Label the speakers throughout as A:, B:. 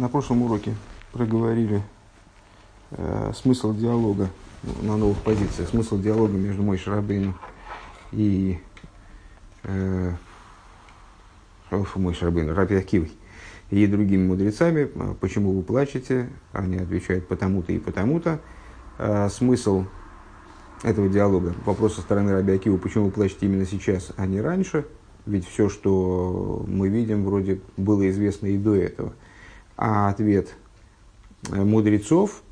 A: На прошлом уроке проговорили э, смысл диалога на новых позициях, смысл диалога между мой Шарабейну и э, мой Шарабейну, Раби Акивой и другими мудрецами. Почему вы плачете? Они отвечают потому-то и потому-то. Э, смысл этого диалога, вопрос со стороны Раби Акива, почему вы плачете именно сейчас, а не раньше, ведь все, что мы видим, вроде было известно и до этого. А ответ мудрецов,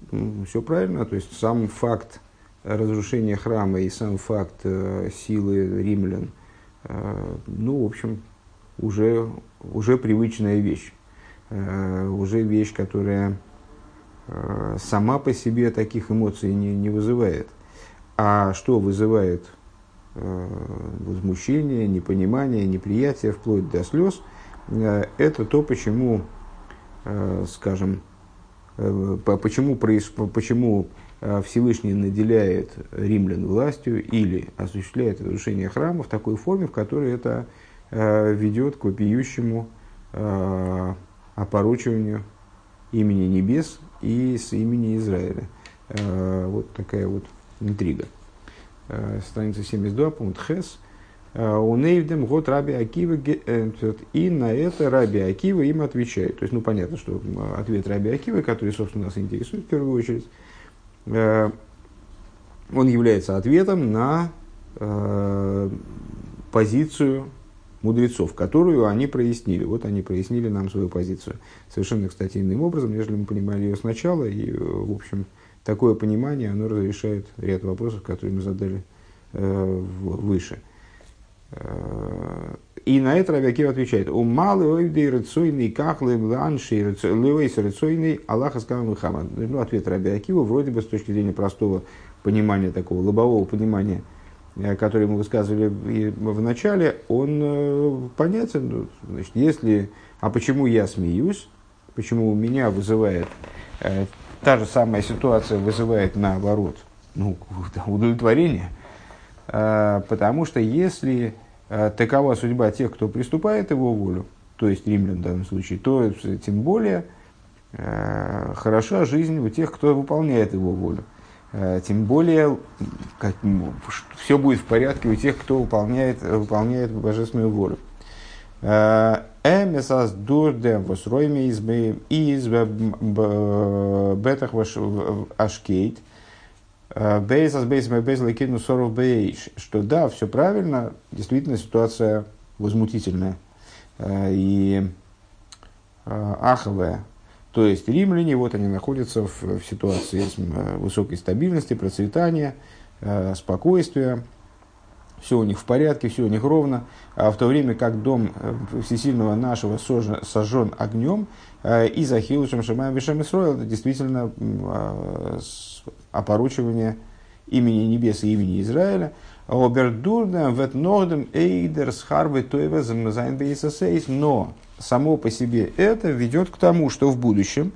A: все правильно, то есть сам факт разрушения храма и сам факт э, силы римлян, э, ну, в общем, уже, уже привычная вещь. Э, уже вещь, которая сама по себе таких эмоций не, не вызывает. А что вызывает возмущение, непонимание, неприятие, вплоть до слез, это то, почему, скажем, почему, почему Э, Всевышний наделяет римлян властью или осуществляет разрушение храма в такой форме, в которой это э, ведет к вопиющему э, опорочиванию имени небес и с имени Израиля. Вот такая вот интрига. Страница 72, пункт Хес. У Нейвдем год Раби Акива, и на это Раби Акива им отвечает. То есть, ну, понятно, что ответ Раби Акива, который, собственно, нас интересует в первую очередь, Э, он является ответом на э, позицию мудрецов, которую они прояснили. Вот они прояснили нам свою позицию совершенно, кстати, иным образом, нежели мы понимали ее сначала. И, в общем, такое понимание, оно разрешает ряд вопросов, которые мы задали э, выше. И на это Рабиакив отвечает. У малый ойдей рацойный кахлы бланши левейс рацойный Аллаха сказал Мухаммад. Ну, ответ Рабиакива вроде бы с точки зрения простого понимания, такого лобового понимания, э, который мы высказывали в начале, он э, понятен. Ну, значит, если, а почему я смеюсь, почему у меня вызывает, э, та же самая ситуация вызывает наоборот, ну, удовлетворение, потому что если Э, такова судьба тех, кто приступает его волю, то есть римлян в данном случае, то тем более э, хороша жизнь у тех, кто выполняет его волю. Э, тем более как, все будет в порядке у тех, кто выполняет, выполняет божественную волю. Эмесас дурдем восройме из бетах ашкейт – Бейсас бейс бейс лакину соров бейш, что да, все правильно, действительно ситуация возмутительная. Э, и э, аховая. То есть римляне, вот они находятся в, в ситуации э, высокой стабильности, процветания, спокойствия, все у них в порядке, все у них ровно, а в то время как дом всесильного нашего сожжен, сожжен огнем, и за Хилушем Шамаем Вишем Исроил, это действительно опоручивание имени небес и имени Израиля. Обердурдем ветнордем эйдер схарвы тойва Но само по себе это ведет к тому, что в будущем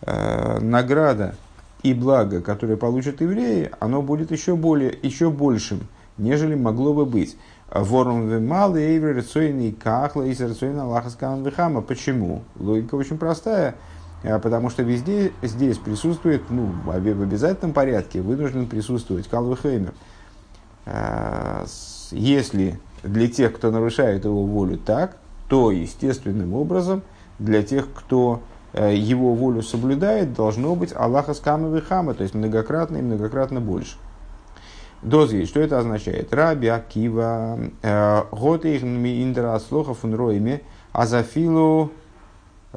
A: э, награда и благо, которое получат евреи, оно будет еще, более, еще большим, нежели могло бы быть. Ворум вемал эйвер рецойный кахла и рецойный аллахаскан вихама. Почему? Логика очень простая. А, потому что везде здесь присутствует, ну, в обязательном порядке вынужден присутствовать Калвихеймер. А, если для тех, кто нарушает его волю так, то естественным образом для тех, кто э, его волю соблюдает, должно быть Аллаха скамы хама, то есть многократно и многократно больше. Дозги, что это означает? Раби Акива, э, их индра слохов фун азафилу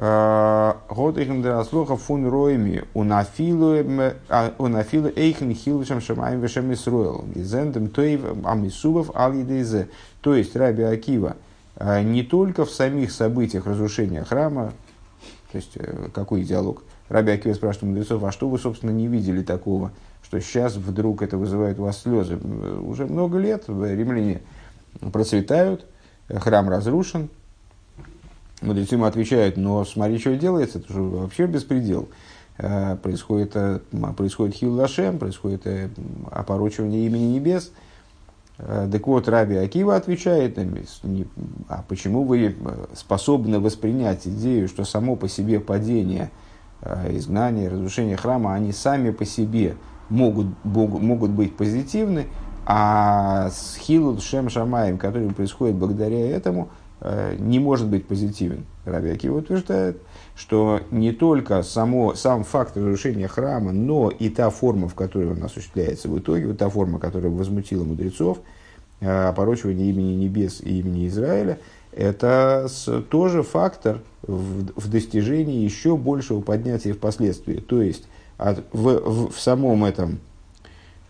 A: Год их драслоха фун роими унафилу эйхен хилушам шамаем вешем исруэл. Гизендем тоев амисубов ал. То есть Раби Акива не только в самих событиях разрушения храма, то есть какой диалог, Раби Акива спрашивает мудрецов, а что вы, собственно, не видели такого, что сейчас вдруг это вызывает у вас слезы? Уже много лет римляне процветают, храм разрушен, Мудрецы ему отвечают, но смотри, что делается, это же вообще беспредел. Э, происходит, э, происходит хил лашем, происходит э, опорочивание имени небес. Так вот, Раби Акива отвечает, а почему вы способны воспринять идею, что само по себе падение, изгнание, разрушение храма, они сами по себе могут, могут быть позитивны, а с Хилут Шем Шамаем, который происходит благодаря этому, не может быть позитивен. Раби Акива утверждает, что не только само, сам факт разрушения храма, но и та форма, в которой он осуществляется в итоге, вот та форма, которая возмутила мудрецов, э, опорочивание имени небес и имени Израиля, это тоже фактор в, в достижении еще большего поднятия впоследствии. То есть от, в, в, в самом этом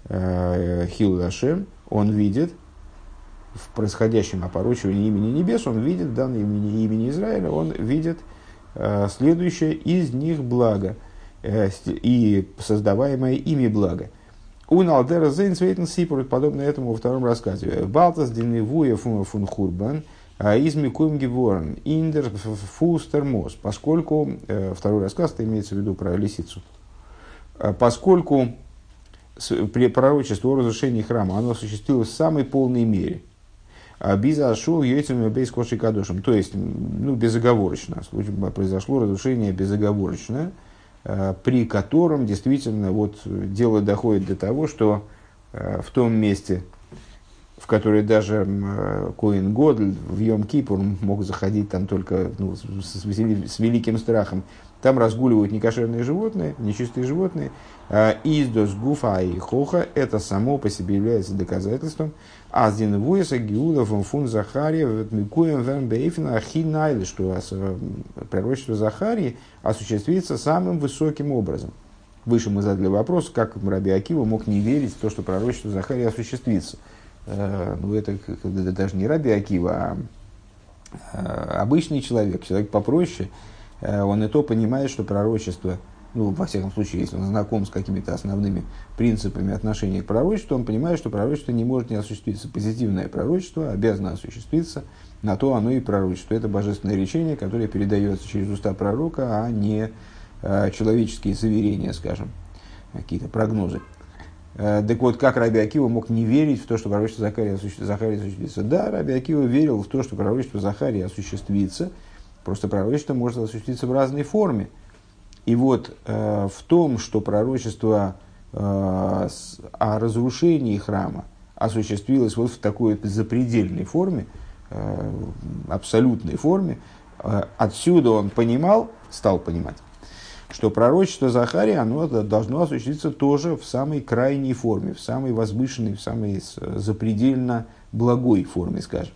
A: э, Хилдашем он видит, в происходящем опорочивании имени небес, он видит, данное имени, имени Израиля, он видит Э, следующее из них благо э, и создаваемое ими благо. Налдера Зейн Свейтен Сипур, подобно этому во втором рассказе. Балтас Диневуя фун Хурбан, а из Микуем Геворн, Индер Фустер Мос, поскольку, э, второй рассказ, это имеется в виду про лисицу, поскольку пророчество о разрушении храма, оно осуществилось в самой полной мере, Биза Ашул Йойцем Бейс Коши Кадошем. То есть, ну, безоговорочно. Произошло разрушение безоговорочное, э, при котором действительно вот дело доходит до того, что в том месте, в которое даже Коин Годль в Йом Кипур мог заходить там только ну, с, с, с великим страхом, там разгуливают некошерные животные, нечистые животные. Издос гуфа и хоха – это само по себе является доказательством, Аздин Вуеса Гиуда фун Захария Микуем Вен Бейфина Ахинайли, что пророчество Захарии осуществится самым высоким образом. Выше мы задали вопрос, как Раби Акива мог не верить в то, что пророчество Захарии осуществится. Э, ну, это, даже не Раби Акива, а э, обычный человек, человек попроще, он и то понимает, что пророчество – ну, во всяком случае, если он знаком с какими-то основными принципами отношения к пророчеству, он понимает, что пророчество не может не осуществиться. Позитивное пророчество обязано осуществиться, на то оно и пророчество. Это божественное речение, которое передается через уста пророка, а не э, человеческие заверения, скажем, какие-то прогнозы. Э, так вот, как Раби Акива мог не верить в то, что пророчество Захария, осуществится? Да, Раби Акива верил в то, что пророчество Захария осуществится, просто пророчество может осуществиться в разной форме. И вот э, в том, что пророчество э, о разрушении храма осуществилось вот в такой запредельной форме, э, абсолютной форме, э, отсюда он понимал, стал понимать, что пророчество Захария оно должно осуществиться тоже в самой крайней форме, в самой возвышенной, в самой запредельно благой форме, скажем.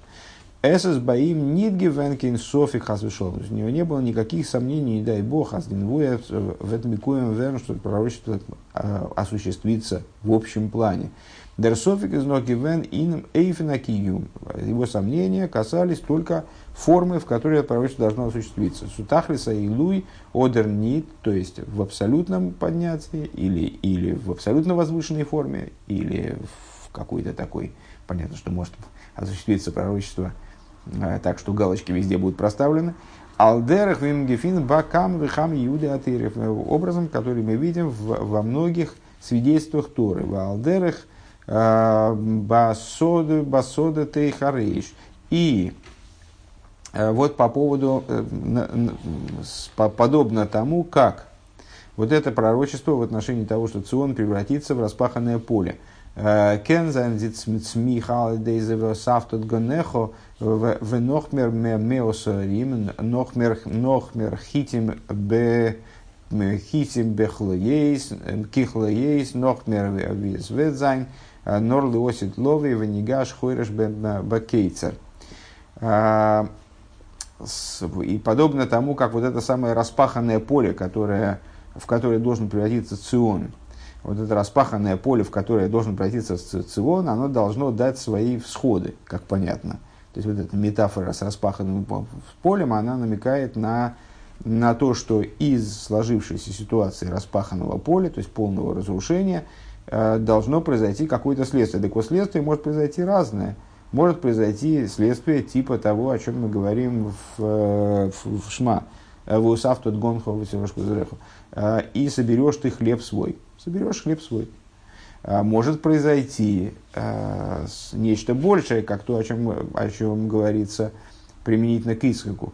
A: Эсэс Баим Нидги Венкин Софи Хасвишол. У него не было никаких сомнений, не дай бог, Аздинвуя в этом Микуем Вен, что пророчество а, осуществится в общем плане. Дер Софик из Ноги Вен Ином Эйфена Киюм. Его сомнения касались только формы, в которой это пророчество должно осуществиться. Сутахлиса и Луй Одер Нид, то есть в абсолютном поднятии, или, или в абсолютно возвышенной форме, или в какой-то такой, понятно, что может осуществиться пророчество Э, так что галочки везде будут проставлены. Алдерах вимгефин бакам вихам иуды атырев. Э, образом, который мы видим в, во многих свидетельствах Торы. В алдерах э, басоды басода тейхарейш. И вот по поводу, подобно тому, как вот это пророчество в отношении того, что Цион превратится в распаханное поле. Кензайн зицмихал дейзево сафтот гонехо в нохмер меосарим, нохмер, нохмер хитим бе хитим бехлоейс, кихлоейс, нохмер визведзайн, норлы осит лови, венигаш хойреш бакейцер. И подобно тому, как вот это самое распаханное поле, которое, в которое должен превратиться Цион, вот это распаханное поле, в которое должен превратиться Цион, оно должно дать свои всходы, как понятно – то есть вот эта метафора с распаханным полем, она намекает на, на то, что из сложившейся ситуации распаханного поля, то есть полного разрушения, э, должно произойти какое-то следствие. Так вот, следствие может произойти разное. Может произойти следствие типа того, о чем мы говорим в, э, в, в Шма. Вусав тот гонхо, и соберешь ты хлеб свой. Соберешь хлеб свой. может произойти нечто большее, как то, о чем, о чем говорится применительно к Ицхаку.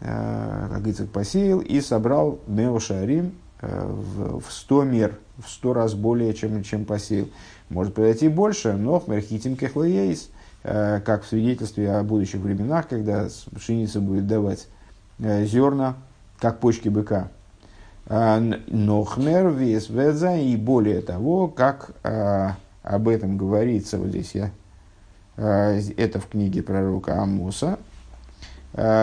A: Как Ицхак посеял и собрал Неошарим в 100 мер, в 100 раз более, чем, чем посеял. Может произойти больше, но в Мерхитим Кехлоейс, как в свидетельстве о будущих временах, когда пшеница будет давать зерна, как почки быка. А, Нохмер, вес ведза, и более того, как а, об этом говорится, вот здесь я, а, это в книге пророка Амуса,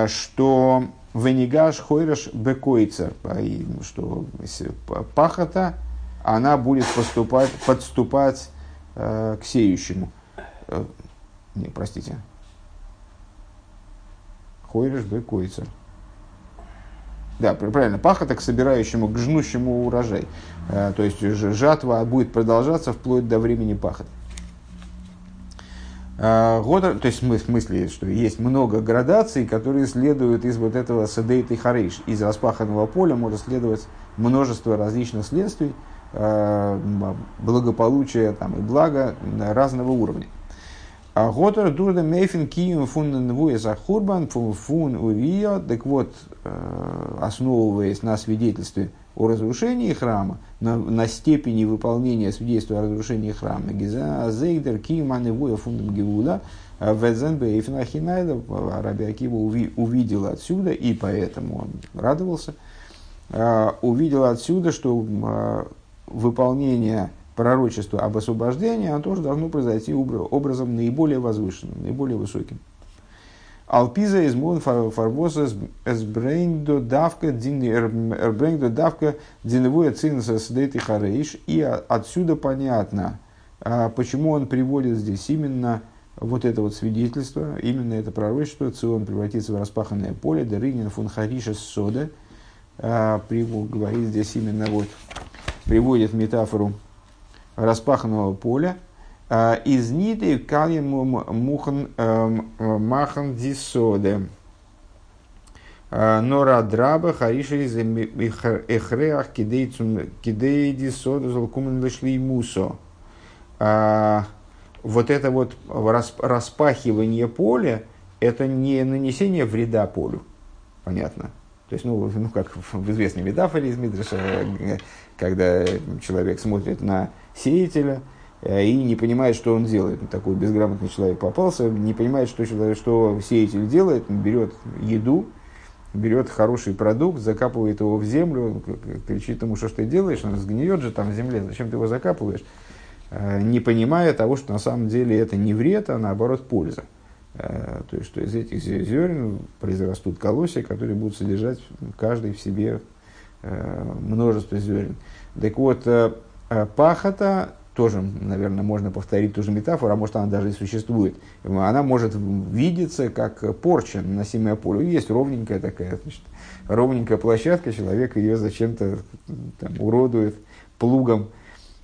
A: что венигаш хойраш бекойцер, что пахота, она будет поступать, подступать к сеющему. Не, простите. Хойраш бекойцер. Да, правильно, пахота к собирающему, к жнущему урожай. Э, то есть жатва будет продолжаться вплоть до времени пахоты. Э, года, то есть в смысле, что есть много градаций, которые следуют из вот этого садейт и хариш. Из распаханного поля может следовать множество различных следствий, э, благополучия там, и блага разного уровня. А Готер дурда мейфин кием фун нвуя захурбан фун увия. Так вот, э, основываясь на свидетельстве о разрушении храма, на, на степени выполнения свидетельства о разрушении храма, Гиза Зейдер Кием Аневуя фундам Гевуда, э, Ведзен Бейфин Ахинайда, Раби Акива увидел отсюда, и поэтому он радовался, э, увидел отсюда, что выполнение пророчество об освобождении, оно тоже должно произойти образом наиболее возвышенным, наиболее высоким. Алпиза из мон фарбоса эсбрейндо давка эрбрейндо давка диневое цинса сдейт и харейш. И отсюда понятно, а, почему он приводит здесь именно вот это вот свидетельство, именно это пророчество, Цион превратится в распаханное поле, Даринин фун хариша сода, а, говорит здесь именно вот, приводит метафору распаханного поля, а, из ниды калим мухан эм, махан дисоде. А, нора драба хариша из эхреах кидей дисоде залкумен лишли мусо. Вот это вот распахивание поля, это не нанесение вреда полю. Понятно. То есть, ну, ну как в известной метафоре из Мидриша, э, когда человек смотрит на сеятеля э, и не понимает, что он делает. Такой безграмотный человек попался, не понимает, что, что сеятель делает, берет еду, берет хороший продукт, закапывает его в землю, кричит ему, что ж ты делаешь, он сгниет же там в земле, зачем ты его закапываешь, э, не понимая того, что на самом деле это не вред, а наоборот польза. Э, то есть, что из этих зерен произрастут колосья, которые будут содержать каждый в себе множество зерен. Так вот, пахота, тоже, наверное, можно повторить ту же метафору, а может она даже и существует. Она может видеться как порча, наносимая полю. Есть ровненькая такая, значит, ровненькая площадка, человек ее зачем-то там, уродует плугом.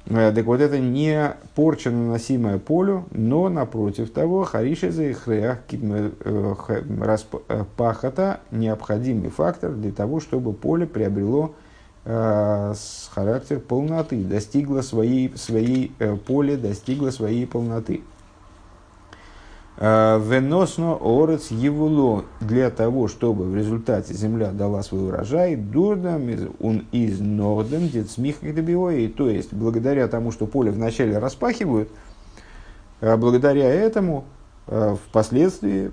A: Э, так вот, это не порча, наносимая полю, но, напротив того, харишеза и хреах э, пахота – необходимый фактор для того, чтобы поле приобрело Э, с характер полноты, достигла своей, своей э, поле, достигла своей полноты. Э, Веносно орец евуло для того, чтобы в результате земля дала свой урожай, дурдам он из норден децмих то есть благодаря тому, что поле вначале распахивают, благодаря этому впоследствии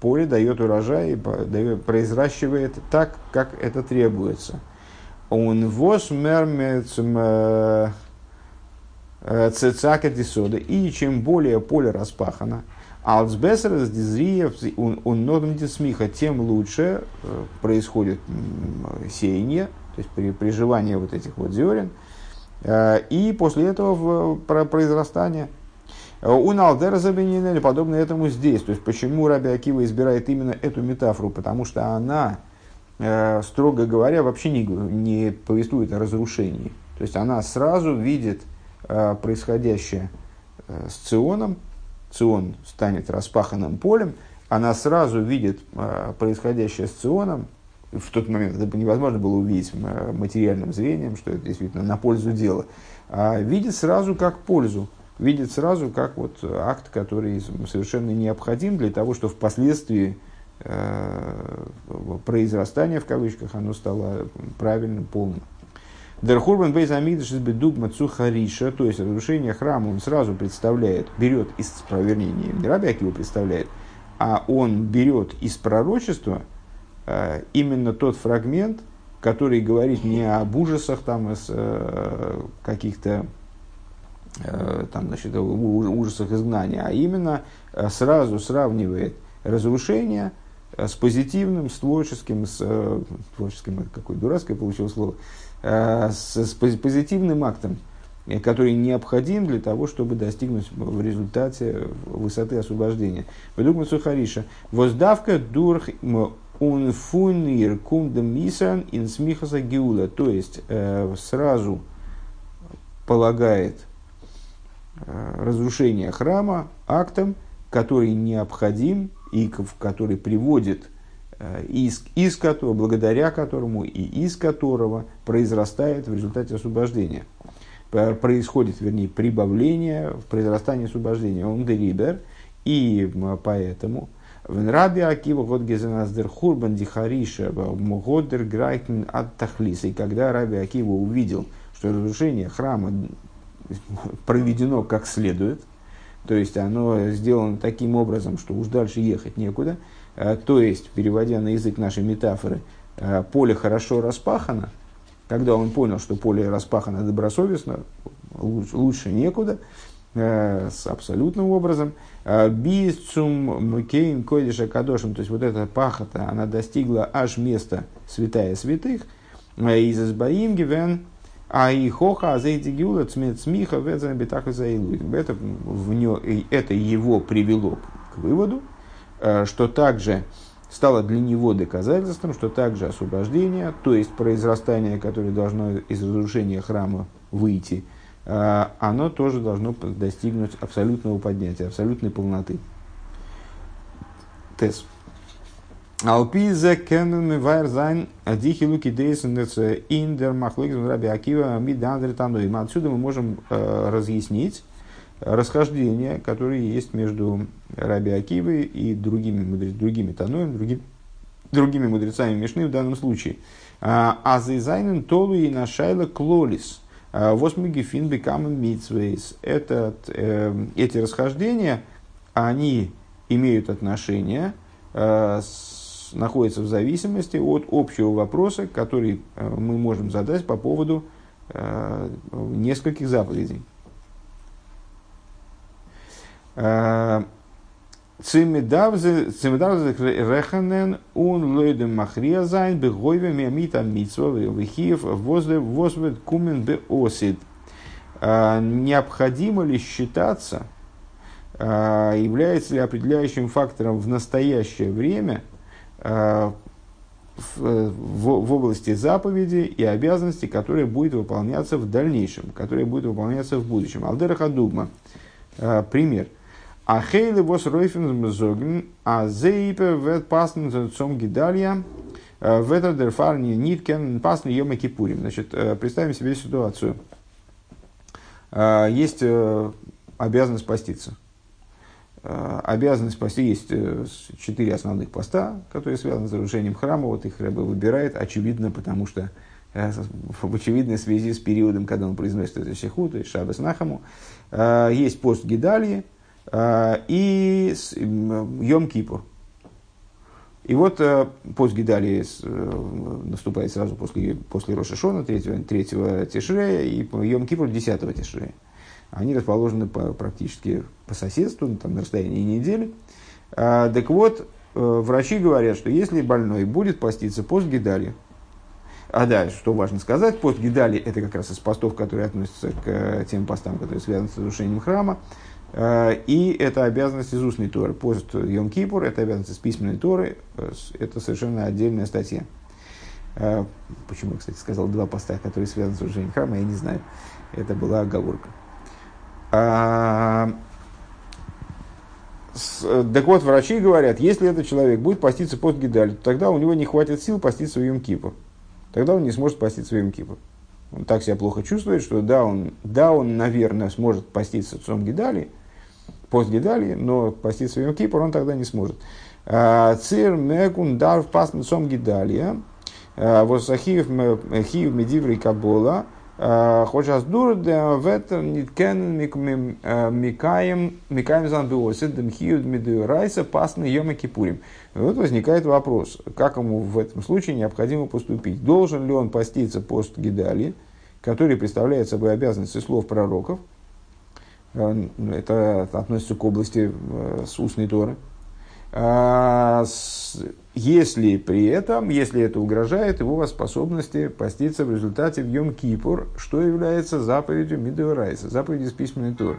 A: поле дает урожай, произращивает так, как это требуется – он вос мермецм цецака дисода. И чем более поле распахано, Алцбесер дизриев он нодом дисмиха, тем лучше происходит сеяние, то есть при приживании вот этих вот зерен, и после этого произрастание. У Налдера Забинина подобно этому здесь. То есть, почему Раби Акива избирает именно эту метафору? Потому что она строго говоря, вообще не, не повествует о разрушении. То есть она сразу видит э, происходящее э, с Ционом, Цион станет распаханным полем, она сразу видит происходящее с Ционом, в тот момент это невозможно было увидеть материальным зрением, что это действительно на пользу дела, а видит сразу как пользу, видит сразу как вот акт, который совершенно необходим для того, чтобы впоследствии э, произрастание, в кавычках, оно стало правильным, полным. Дерхурбан Бейзамидыш из Бедугма Цухариша, то есть разрушение храма, он сразу представляет, берет из, вернее, не Раби Акива представляет, а он берет из пророчества э, именно тот фрагмент, который говорит не об ужасах там, из э, каких-то э, там, значит, ужасах изгнания, а именно э, сразу сравнивает разрушение э, с позитивным, с творческим, с э, творческим, какое дурацкое получилось слово, Э, с, с позитивным актом, э, который необходим для того, чтобы достигнуть в результате высоты освобождения. Выдумать Сухариша. Воздавка дурх унфунир кундам мисан инсмихаса геула. То есть, э, сразу полагает разрушение храма актом, который необходим и который приводит Э, из, из которого, благодаря которому и из которого произрастает в результате освобождения. Происходит, вернее, прибавление в произрастании освобождения. Он дерибер, и поэтому в Раби Акива год гезеназдер хурбан дихариша годер грайтен от тахлиса. И когда Раби Акива увидел, что разрушение храма проведено как следует, то есть оно сделано таким образом, что уж дальше ехать некуда – Э, то есть, переводя на язык нашей метафоры, э, поле хорошо распахано, когда он понял, что поле распахано добросовестно, лучше некуда, э, с абсолютным образом. Бисцум мукейн койдиша кадошем, то есть вот эта пахота, она достигла аж места святая святых, из избаим гивен, а и хоха азейти гиула цмет смиха бетаха заилует. Это, в него, это его привело к выводу, Э, что также стало для него доказательством, что также освобождение, то есть произрастание, которое должно из разрушения храма выйти, э, оно тоже должно достигнуть абсолютного поднятия, абсолютной полноты. Тес. Алпизе кеннен вайр зайн дихи луки дейсенец индер махлыгс раби акива мидандер таной. Отсюда мы можем э, разъяснить, расхождения, которые есть между Раби Акивой и другими, другими Таноем, другими, другими мудрецами Мишны в данном случае. А, а зайзайнен толу и нашайла клолис. А, Восьмиги фин бекамен митсвейс. Эти расхождения, они имеют отношение, с, находятся в зависимости от общего вопроса, который э, мы можем задать по поводу э, нескольких заповедей. Цимедавзе реханен он лойдем махрия зайн бегойве миамита митсва вихиев возле возвед кумен бе осид. Необходимо ли считаться, является ли определяющим фактором в настоящее время в, в, в области заповеди и обязанностей, которые будет выполняться в дальнейшем, которые будут выполняться в будущем. Алдера Хадугма. Пример. А хейле вос ройфен зоген, а зейпе вет пасн цом гидалья, э, в это дерфарни ниткен пасн йома кипурим. Значит, э, представим себе ситуацию. Э, есть обязанность поститься. Обязанность пости есть четыре основных поста, которые связаны с разрушением храма. Вот их Рэбе выбирает, очевидно, потому что в очевидной связи с периодом, когда он произносит это шеху, то есть шабас нахаму. Есть пост Гидалии, а, и Йом Кипур. И вот э, пост Гидалии э, наступает сразу после, после Рошашона, третьего, третьего Тишрея, и Йом Кипур десятого Тишрея. Они расположены по, практически по соседству, там, на расстоянии недели. А, так вот, э, врачи говорят, что если больной будет поститься пост Гидалии, а да, что важно сказать, пост Гидали это как раз из постов, которые относятся к тем постам, которые связаны с разрушением храма. Э, и это обязанность из устной Торы. Пост Йом Кипур – это обязанность из письменной Торы. Э, это совершенно отдельная статья. Э, почему я, кстати, сказал два поста, которые связаны с разрушением храма, я не знаю. Это была оговорка. А, так вот, врачи говорят, если этот человек будет поститься пост Гидаль, то тогда у него не хватит сил поститься в Йом Кипур. Тогда он не сможет поститься в Йом Кипур. Он так себя плохо чувствует, что да, он, да, он наверное, сможет поститься в Гидали, пост Гидали, но поститься в Йом Кипур он тогда не сможет. А, Цир мекун дар в пасн Цом Гидалия, а, восахиев хиев медиврей кабола, Хоча дур ветер ниткен микаем микаем занбиосит демхиюд медуирайса пасны йома кипурим. Вот возникает вопрос, как ему в этом случае необходимо поступить. Должен ли он поститься пост Гидали, который представляет собой обязанности слов пророков, это относится к области с устной Торы, если при этом, если это угрожает его способности поститься в результате в Йом Кипур, что является заповедью Мидеорайса, заповедью из письменной Торы.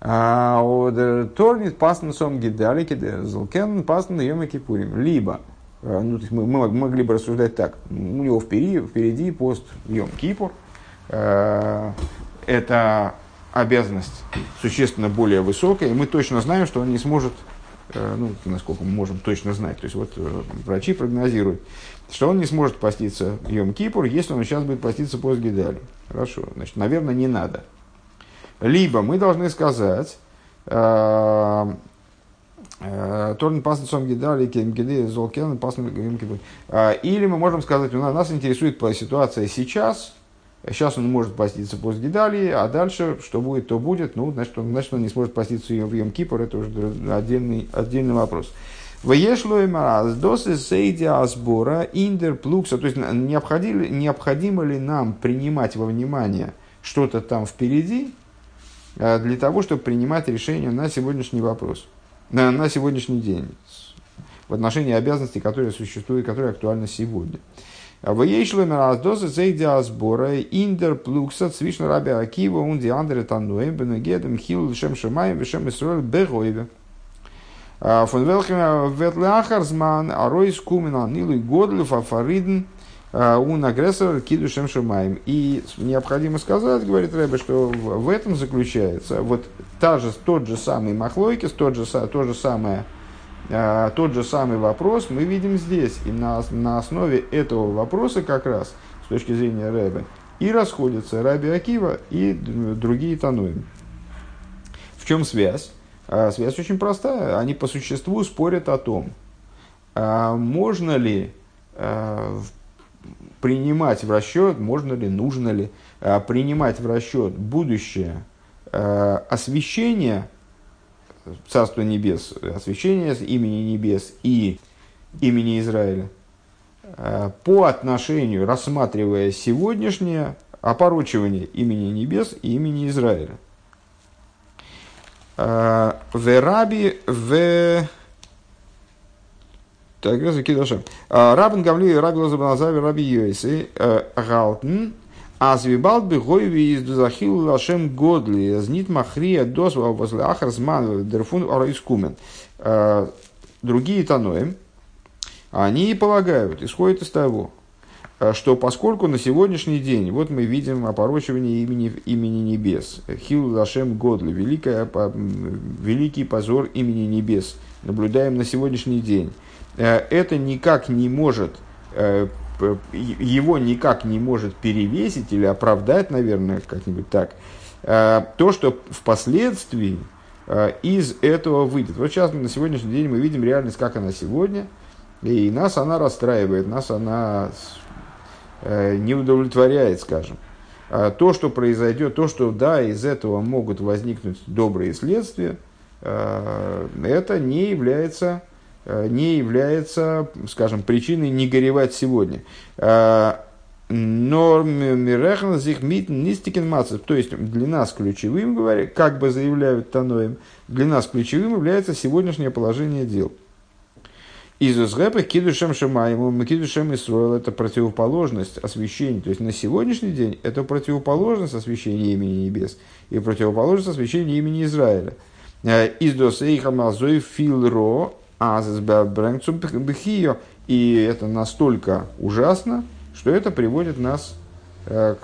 A: А Торнит пасн сом гидали злкен пасн Йом Кипурим. Либо, э, ну, то есть мы, мы могли бы рассуждать так, у него впереди, впереди пост Йом Кипур, э, это обязанность существенно более высокая, и мы точно знаем, что он не сможет Э, ну, насколько мы можем точно знать. То есть, вот э, врачи прогнозируют, что он не сможет поститься Йом Кипур, если он сейчас будет поститься пост Гидали. Хорошо, значит, наверное, не надо. Либо мы должны сказать, э, Торн пасн сом гидали, гиды золкен пасн Или мы можем сказать, у нас, нас интересует ситуация сейчас, Сейчас он может поститься после Гидалии, а дальше, что будет, то будет. Ну, значит, он, значит, он не сможет поститься в Йом Кипур, это уже отдельный, отдельный вопрос. Веешло и мараз, досы сейдия сбора, индер плукса. То есть, необходимо, необходимо ли нам принимать во внимание что-то там впереди, а, для того, чтобы принимать решение на сегодняшний вопрос, на, на сегодняшний день, в отношении обязанностей, которые существуют, которые актуальны сегодня. Воейшло раздоза зейдя сбора индер плукса цвишна раби Акива он диандре тануем бенегедем хил шем шамаем вешем исроль бегойве. Фон велхем ветляхарзман аройс кумена нилу годлю фафариден un агрессор киду шем шамаем. И необходимо сказать, говорит Рэбе, что в этом заключается вот та же, тот же самый махлойкис, тот же, то же самое а, тот же самый вопрос мы видим здесь. И на, на основе этого вопроса как раз, с точки зрения Рэбе, и расходятся Раби Акива и другие Тануим. В чем связь? А, связь очень простая. Они по существу спорят о том, а, можно ли принимать в расчет, можно ли, нужно ли принимать в расчет будущее освещение Царство Небес, освящение имени Небес и имени Израиля, э, по отношению, рассматривая сегодняшнее опорочивание имени Небес и имени Израиля. Э, в Раби, в... Так, раз Кидашем. Э, Рабин Гавли, Раби Лазабаназави, Раби Йоиси, Галтен, Азвибал бы гойви из захил лашем годли, знит махрия досва возле ахарзман дерфун арайскумен. Э, другие таноем, они полагают, исходят из того, э, что поскольку на сегодняшний день, вот мы видим опорочивание имени, имени небес, Хил Лашем Годли, великая, великий позор имени небес, наблюдаем на сегодняшний день, э, это никак не может его никак не может перевесить или оправдать, наверное, как-нибудь так, э, то, что впоследствии э, из этого выйдет. Вот сейчас на сегодняшний день мы видим реальность, как она сегодня, и нас она расстраивает, нас она э, не удовлетворяет, скажем. То, что произойдет, то, что да, из этого могут возникнуть добрые следствия, это не является не является, скажем, причиной не горевать сегодня. Э, но мирехназих мит нистикен мацев. То есть для нас ключевым, говоря, как бы заявляют Таноем, для нас ключевым является сегодняшнее положение дел. Из Узгэпа кидушем шамаему, кидушем Исруэл – это противоположность освящения. То есть на сегодняшний день это противоположность освящения имени небес и противоположность освящения имени Израиля. Э, из досейха мазой филро и это настолько ужасно, что это приводит нас, э,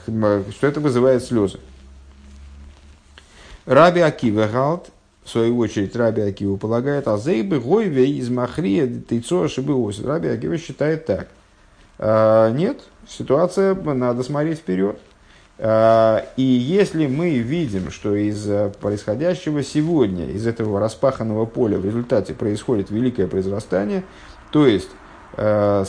A: что это вызывает слезы. Раби Акива Галт, в свою очередь, Раби Акива полагает, а зейбы гойве из махрия тейцо шибыос. Раби Акива считает так. А, нет, ситуация, надо смотреть вперед. А, и если мы видим, что из происходящего сегодня, из этого распаханного поля в результате происходит великое произрастание, то есть, а,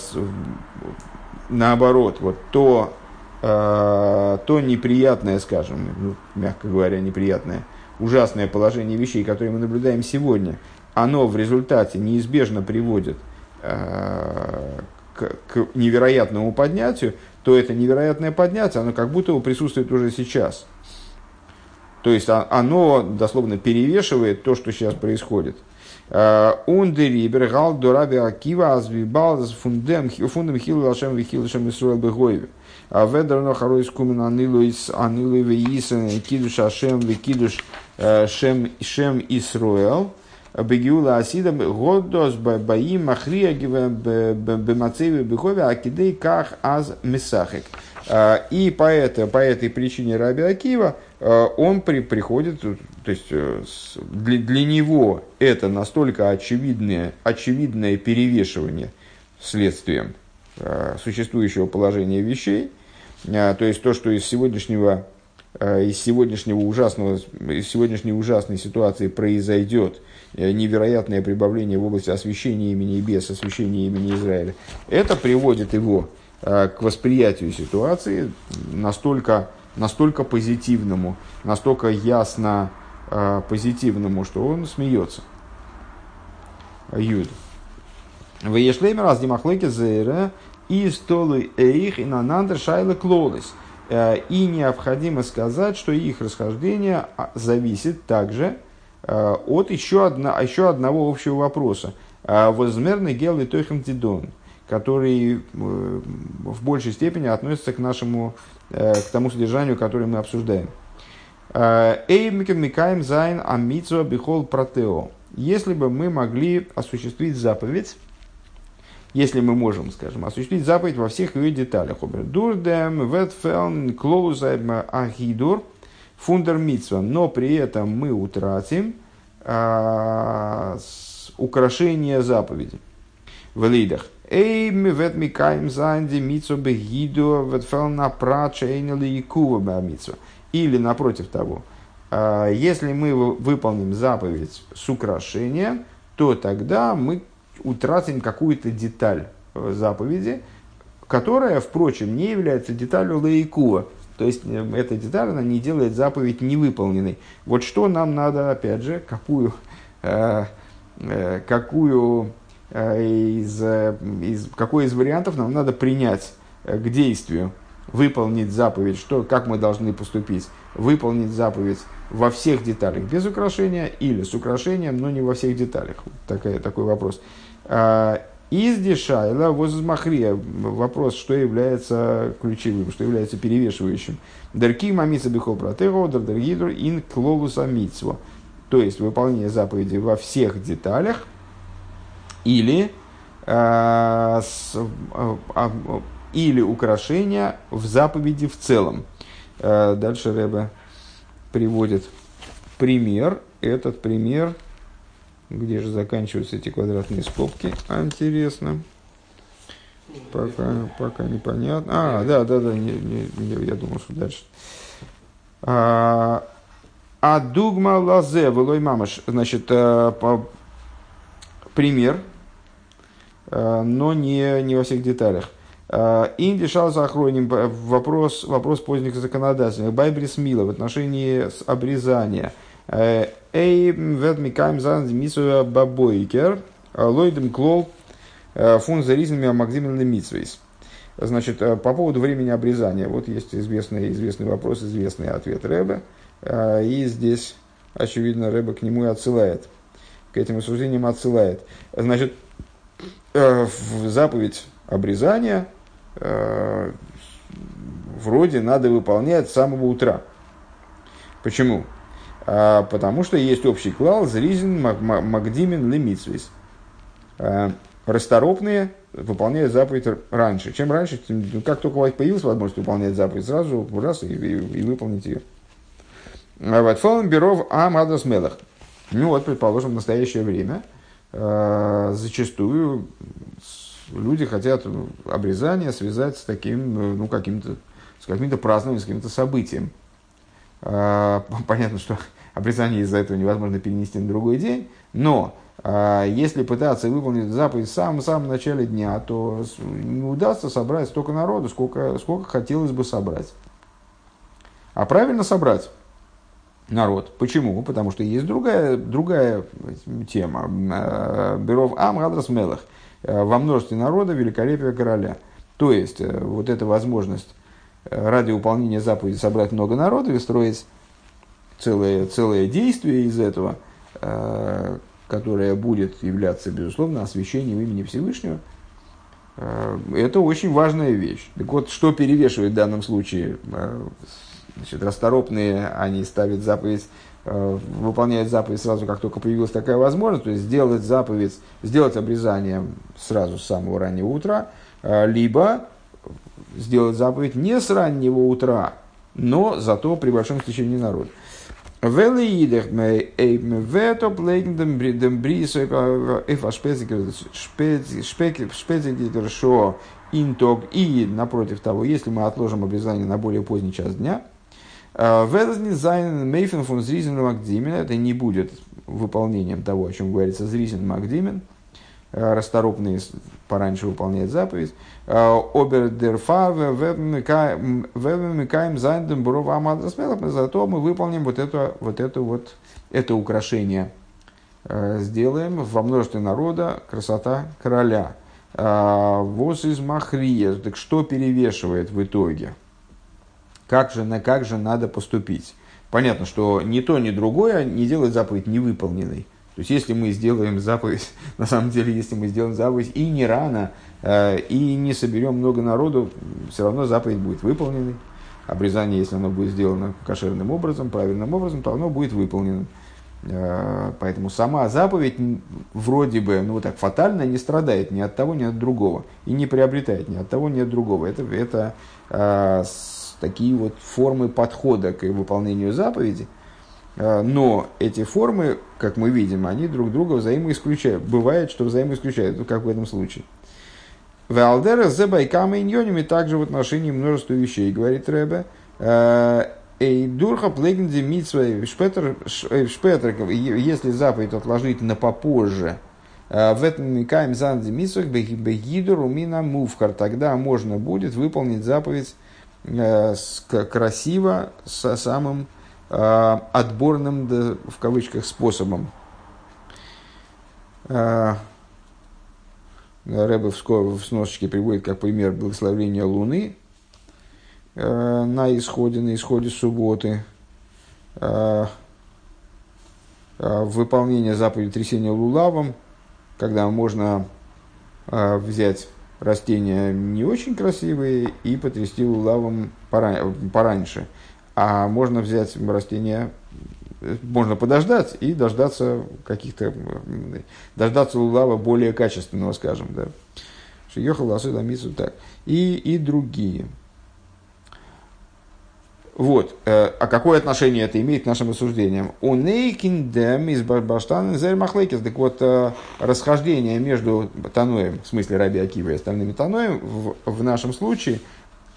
A: наоборот, вот то, то неприятное, скажем, ну, мягко говоря, неприятное, ужасное положение вещей, которые мы наблюдаем сегодня, оно в результате неизбежно приводит к, к невероятному поднятию, то это невероятное поднятие, оно как будто присутствует уже сейчас. То есть а, оно дословно перевешивает то, что сейчас происходит. Э, исруэл. Бегиула Асида Годос Баим Махрия Бемацеви Бехове Акидей Ках Аз Месахик. А, и по, это, по этой причине Раби Акива а, он при, приходит, то есть э, для, для него это настолько очевидное, очевидное перевешивание следствием существующего положения вещей, то есть то, что из сегодняшнего из сегодняшнего ужасного, из сегодняшней ужасной ситуации произойдет Э, невероятное прибавление в области освящения имени Небес, освящения имени Израиля, это приводит его э, к восприятию ситуации настолько, настолько позитивному, настолько ясно э, позитивному, что он смеется. Юд. Веешлеймер раз димахлеки зейра и столы эйх и нанандр шайла клолес. И необходимо сказать, что их расхождение а, зависит также Э, от еще, одна, еще одного общего вопроса. Э, Возмерный гел и тойхем дидон, который э, в большей степени относится к нашему, к тому содержанию, которое мы обсуждаем. Эймикем микаем зайн амитсо бихол протео. Если бы мы могли осуществить заповедь, если мы можем, скажем, осуществить заповедь во всех ее деталях. Дурдем, ветфелн, клоузайм, ахидур – фундер митсва, но при этом мы утратим а, украшение заповеди в лидах. Эй, мы вет микаем занди митсо бегидо ветфел на прача эйнели якува митсва. Или напротив того, а, если мы выполним заповедь с украшением, то тогда мы утратим какую-то деталь э, заповеди, которая, впрочем, не является деталью лаикува, то есть э, эта деталь, она не делает заповедь невыполненной. Вот что нам надо, опять же, какую, э, э, какую э, из, э, из, какой из вариантов нам надо принять э, к действию, выполнить заповедь, что, как мы должны поступить, выполнить заповедь во всех деталях без украшения или с украшением, но не во всех деталях. Такая, такой вопрос. Из дешайла возмахрия. Вопрос, что является ключевым, что является перевешивающим. Дарки мамица бихол протего, дардаргидр ин клолуса митсво. То есть выполнение заповеди во всех деталях или, э, с, э, э, или украшение в заповеди в целом. Э, дальше Рэбе приводит пример. Этот пример – где же заканчиваются эти квадратные скобки? А, интересно. Пока, пока непонятно. А, да, да, да, не, не, не, я думал, что дальше. А, а дугма лазе, велой мамаш. Значит, а, по, пример, а, но не, не во всех деталях. А, Инди шал за вопрос, вопрос поздних законодательных. Байбрис мила в отношении обрезания – Эй, вет микаем зан мисуя бабойкер, лойдем клол фун за ризными амагдимин митсвейс. Значит, по поводу времени обрезания. Вот есть известный, известный вопрос, известный ответ Рэбе. И здесь, очевидно, Рэбе к нему и отсылает. К этим рассуждениям отсылает. Значит, в заповедь обрезания вроде надо выполнять с самого утра. Почему? А, потому что есть общий клал зризин магдимин лимитсвис. А, расторопные выполняют заповедь раньше. Чем раньше, тем, ну, как только появилась возможность выполнять заповедь, сразу раз и, и, и выполнить ее. А вот фон беров ам адрес мелах. Ну вот, предположим, в настоящее время зачастую люди хотят обрезание связать с таким, ну, каким-то, с каким-то празднованием, с каким-то событием. Понятно, что обрезание из-за этого невозможно перенести на другой день, но э, если пытаться выполнить заповедь в самом-самом начале дня, то не удастся собрать столько народу, сколько, сколько хотелось бы собрать. А правильно собрать народ. Почему? Потому что есть другая, другая тема. Э, Беров Ам Гадрас Мелах. Э, во множестве народа великолепие короля. То есть, э, вот эта возможность ради выполнения заповеди собрать много народа и строить целое, целое действие из этого, которое будет являться, безусловно, освящением имени Всевышнего, это очень важная вещь. Так вот, что перевешивает в данном случае Значит, расторопные, они ставят заповедь, э, выполняют заповедь сразу, как только появилась такая возможность, то есть сделать заповедь, сделать обрезание сразу с самого раннего утра, э, либо сделать заповедь не с раннего утра, но зато при большом стечении народа. Велиидах вето плейгендем брисо эфа шпецикер шо интог. И напротив того, если мы отложим обрезание на более поздний час дня – Велзни зайн мейфен фун зризен магдимен. Это не будет выполнением того, о чем говорится зризен магдимен. Расторопный пораньше выполняет заповедь. Обер дерфа вевмикаем зайндем бурова амадрасмелов. Зато мы выполним вот это, вот это вот это украшение. Сделаем во множестве народа красота короля. Воз из махрия. Так что перевешивает в итоге? Как же, на как же надо поступить? Понятно, что ни то, ни другое не делает заповедь невыполненной. То есть, если мы сделаем заповедь, на самом деле, если мы сделаем заповедь и не рано, э, и не соберем много народу, все равно заповедь будет выполненной. Обрезание, если оно будет сделано кошерным образом, правильным образом, то оно будет выполнено. Э, поэтому сама заповедь вроде бы, ну так, фатально не страдает ни от того, ни от другого. И не приобретает ни от того, ни от другого. Это, это э, такие вот формы подхода к выполнению заповеди. А, но эти формы, как мы видим, они друг друга взаимоисключают. Бывает, что взаимоисключают, как в этом случае. Валдера за байками иньонями также в отношении множества вещей, говорит Рэбе. А, Эй, дурха плегнди митсвей шпетер, шпетер, если заповедь отложить на попозже, в этом микаем занди митсвах бегидуру мина мувкар, тогда можно будет выполнить заповедь Э, красиво, с самым э, отборным, в кавычках, способом. Э, Рэбе в сносочке приводит как пример благословения Луны на исходе, на исходе субботы, выполнение заповеди трясения лулавом, когда можно взять растения не очень красивые и потрясти лавом пораньше. А можно взять растения, можно подождать и дождаться каких-то, дождаться лулава более качественного, скажем, да. Шиехал Асыда Мису так. И, и другие. Вот. Э, а какое отношение это имеет к нашим рассуждениям? У Нейкиндем из Барбаштана Зель Махлейкис. Так вот, э, расхождение между Таноем, в смысле Раби Акива и остальными Таноем, в, в нашем случае,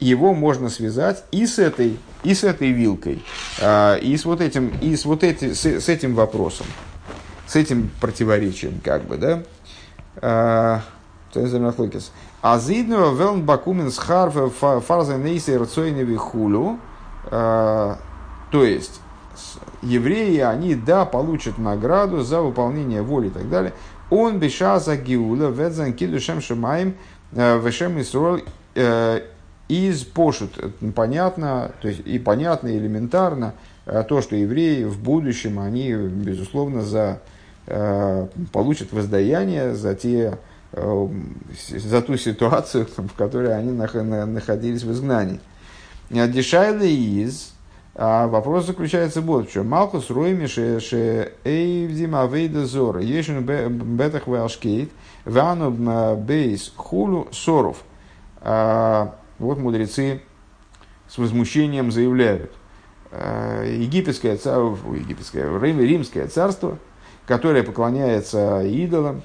A: его можно связать и с этой, и с этой вилкой, э, и с вот этим, и с вот эти, с, с этим вопросом, с этим противоречием, как бы, да? Азидного велн бакумен схарфа фарза рцойневи хулю – а, то есть, евреи, они, да, получат награду за выполнение воли и так далее. Он бешаза гиула ведзан кидушем шамаем э, вешем исрол э, из пошут. Понятно, то есть и понятно, и элементарно э, то, что евреи в будущем, они, безусловно, за, получат воздаяние за те за ту ситуацию, в которой они находились в изгнании. Дешайла из, а вопрос заключается вот в чем. Малкус роими ше эйвдим авейда зора. Ешен бетах валшкейт. Вану бейс хулу соров. А, вот мудрецы с возмущением заявляют. А, египетское, царство, египетское, римское царство которая поклоняется идолам,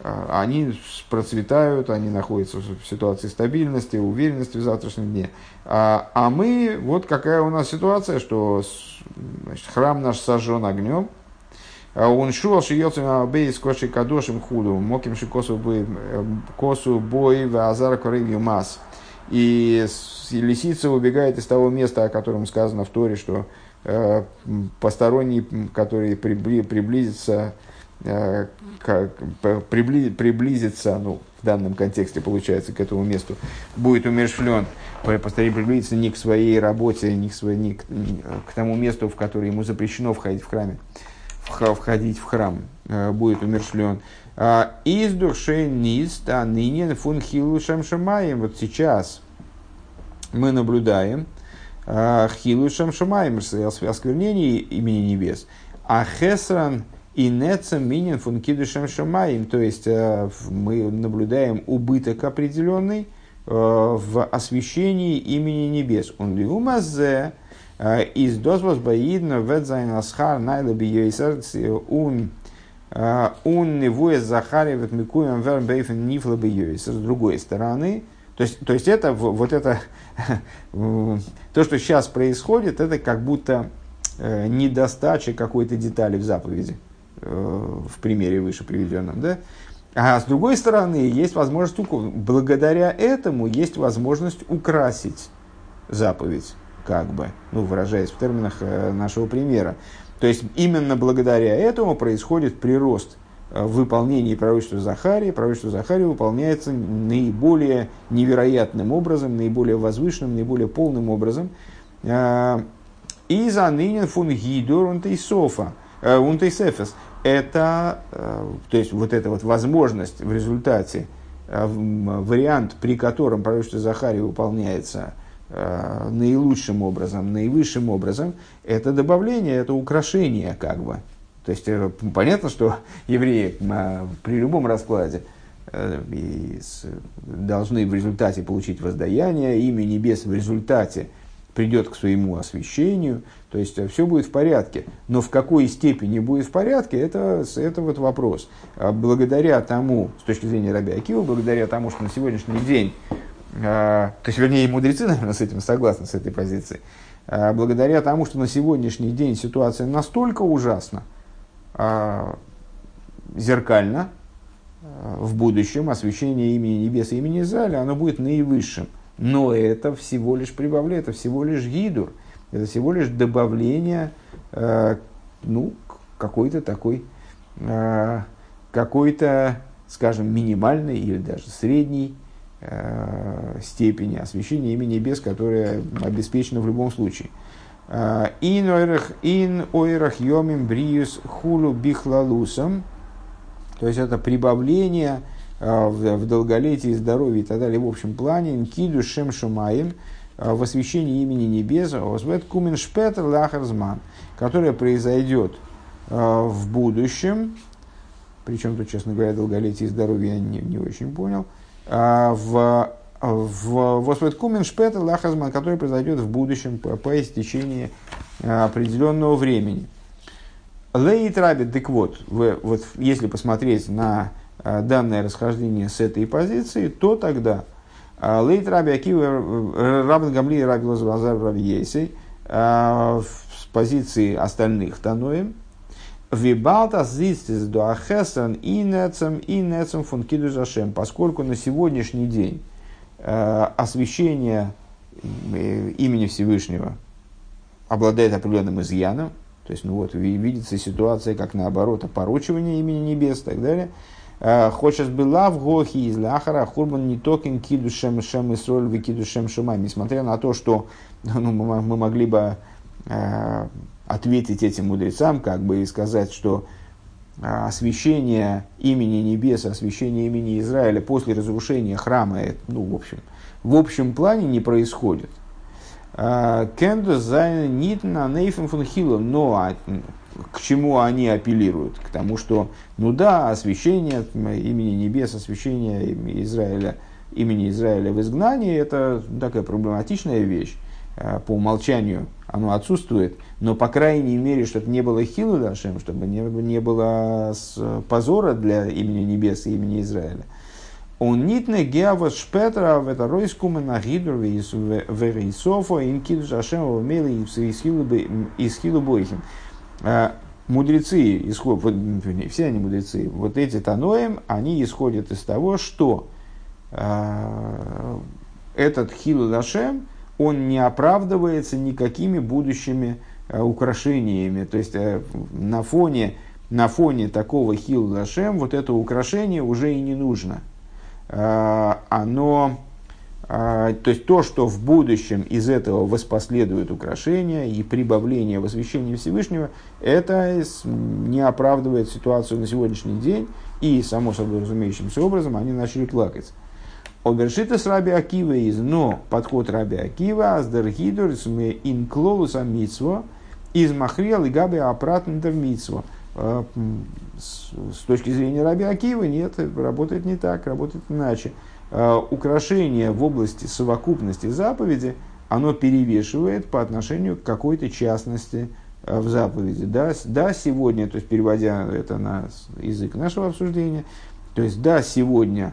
A: а, они процветают, они находятся в ситуации стабильности, уверенности в завтрашнем дне. А, а мы, вот какая у нас ситуация, что значит, храм наш сожжен огнем, а он шел шиется бейс коши кадошим худу, моким ши косу бой, косу бой в азар корывью масс. И лисица убегает из того места, о котором сказано в Торе, что э, посторонний, который приблизится Э, прибли, приблизиться, ну, в данном контексте получается, к этому месту, будет умершлен, постарее приблизиться не к своей работе, не к, своей, не к, не к тому месту, в которое ему запрещено входить в храме, входить в храм, э, будет умершлен. А, из души низ, а ныне фун шамшамаем. Вот сейчас мы наблюдаем э, хилу шамшамаем, осквернение имени небес. А хесран – и нецем минин функидушем шамаем, то есть э, мы наблюдаем убыток определенный в освещении имени небес. Он лиумазе э, из дозвоз баидна ведзайн асхар найла бiyейсар ун ун невуэ захари вет микуем верн бейфен нифла бiyейсар. С другой стороны, то есть, то есть это вот это то, что сейчас происходит, это как будто недостача какой-то детали в заповеди. Э, в примере выше приведенном, да? А с другой стороны, есть возможность, благодаря этому есть возможность украсить заповедь, как бы, ну, выражаясь в терминах э, нашего примера. То есть, именно благодаря этому происходит прирост э, в выполнении пророчества Захарии. Пророчество Захарии выполняется наиболее невероятным образом, наиболее возвышенным, наиболее полным образом. И за ныне фун гидор унтейсофа, унтейсефес – это, э, то есть вот эта вот возможность в результате, э, вариант, при котором пророчество Захария выполняется э, наилучшим образом, наивысшим образом, это добавление, это украшение как бы. То есть понятно, что евреи при любом раскладе должны в результате получить воздаяние, имя небес в результате придет к своему освящению, то есть э, все будет в порядке. Но в какой степени будет в порядке, это, это вот вопрос. А благодаря тому, с точки зрения Раби Акива, благодаря тому, что на сегодняшний день, а, то есть, вернее, мудрецы, наверное, с этим согласны, с этой позицией, а, благодаря тому, что на сегодняшний день ситуация настолько ужасна, зеркально, в будущем освящение имени Небес имени Израиля, оно будет наивысшим. Но это всего лишь прибавление, это всего лишь гидур, это всего лишь добавление ну, какой-то такой, какой-то, скажем, минимальной или даже средней степени освещения имени небес, которая обеспечена в любом случае. Э, ин ойрах йомим бриюс хулу бихлалусом, то есть это прибавление – а, в долголетии, здоровье и так далее. В общем плане, инкиду шем шумаем, в освящении имени небес, озвет кумен шпетер лахарзман, которое произойдет в будущем, причем тут, честно говоря, долголетие и здоровье я не, не очень понял, в в Восвет Шпетер Лахазман, который произойдет в будущем по, по истечении определенного времени. Лейт Раби, так вот, вы, вот, если посмотреть на Э, данное расхождение с этой позиции, то тогда Лейт Раби Акива, Рабин Гамли и Раби Лазар Раби с позиции остальных Таноем, Вибалта зистис дуахесан и нецем и нецем функиду зашем, поскольку на сегодняшний день освящение имени Всевышнего обладает определенным изъяном, то есть, ну вот, видится ситуация, как наоборот, опорочивание имени небес и так далее – Э, хочешь была в гохи из ляхара хурбан не токен кидушем шем и соль вы кидушем шумай. Несмотря на то, что ну, мы, могли бы э, ответить этим мудрецам, как бы и сказать, что э, освящение имени небес, освящение имени Израиля после разрушения храма, это, ну, в общем, в общем плане не происходит. Э, Кенду зайн нитна нейфен но а, к чему они апеллируют? К тому, что, ну да, освящение имени небес, освящение Израиля, имени Израиля в изгнании, это такая проблематичная вещь. Э, по умолчанию оно отсутствует, но по крайней мере, чтобы не было хилу Дашем, чтобы не, не было позора для имени небес и имени Израиля. Он нитне геавас шпетра в это ройскума на гидр верейсофо инкид жашем вмели из хилу бойхим. Э, мудрецы, исход, вот, все они мудрецы, вот эти таноем, они исходят из того, что э, этот хилу Дашем, он не оправдывается никакими будущими э, украшениями. То есть э, на фоне, на фоне такого хилу Дашем вот это украшение уже и не нужно. Э, оно, то есть то, что в будущем из этого воспоследует украшения и прибавление в освящении Всевышнего, это не оправдывает ситуацию на сегодняшний день, и, само собой разумеющимся образом, они начали плакать. Обершита с Раби Акива из, но подход Раби Акива, аздергидор ин клолуса митсво, из махриал и габи апратндер митсво. А, с точки зрения Раби Акива нет, работает не так, работает иначе. А, украшение в области совокупности заповеди, оно перевешивает по отношению к какой-то частности а, в заповеди. Да, да, сегодня, то есть переводя это на язык нашего обсуждения, то есть да, сегодня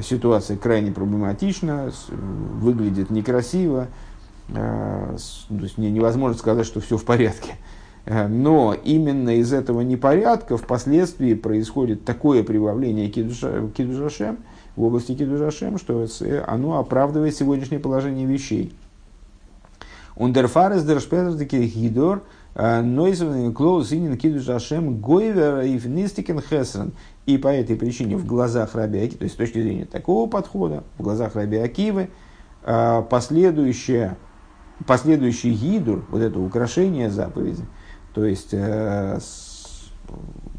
A: ситуация крайне проблематична, выглядит некрасиво, э, то есть невозможно сказать, что все в порядке. Э, но именно из этого непорядка впоследствии происходит такое прибавление кидушашем в области кидушашем, что оно оправдывает сегодняшнее положение вещей. Ундерфарес дершпетер гидор – Нойзен Клоус Инин Кидуш Ашем Гойвер и Фнистикен Хесрен. И по этой причине в глазах Раби Акивы, то есть с точки зрения такого подхода, в глазах Раби Акивы, а, последующее, последующий гидур, вот это украшение заповеди, то есть э,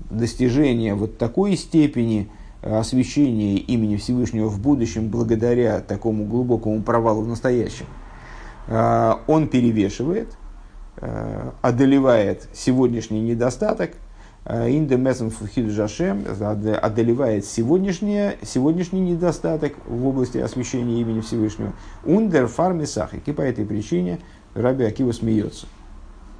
A: достижение вот такой степени освящения имени Всевышнего в будущем благодаря такому глубокому провалу в настоящем, а, он перевешивает Э, одолевает сегодняшний недостаток, Инде Мессен Жашем одолевает сегодняшний, сегодняшний недостаток в области освящения имени Всевышнего. Ундер фарми сахик. И по этой причине Раби Акива смеется.